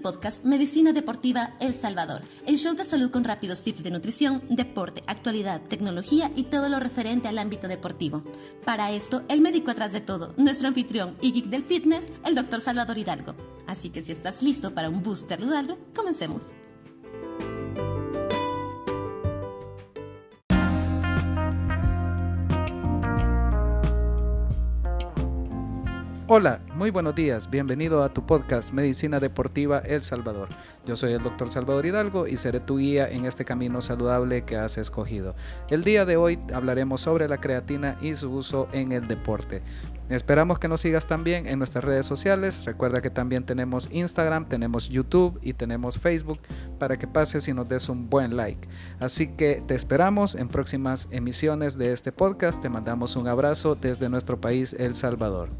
podcast Medicina Deportiva El Salvador, el show de salud con rápidos tips de nutrición, deporte, actualidad, tecnología y todo lo referente al ámbito deportivo. Para esto, el médico atrás de todo, nuestro anfitrión y geek del fitness, el doctor Salvador Hidalgo. Así que si estás listo para un booster saludable, comencemos. Hola, muy buenos días, bienvenido a tu podcast Medicina Deportiva El Salvador. Yo soy el doctor Salvador Hidalgo y seré tu guía en este camino saludable que has escogido. El día de hoy hablaremos sobre la creatina y su uso en el deporte. Esperamos que nos sigas también en nuestras redes sociales. Recuerda que también tenemos Instagram, tenemos YouTube y tenemos Facebook para que pases y nos des un buen like. Así que te esperamos en próximas emisiones de este podcast. Te mandamos un abrazo desde nuestro país, El Salvador.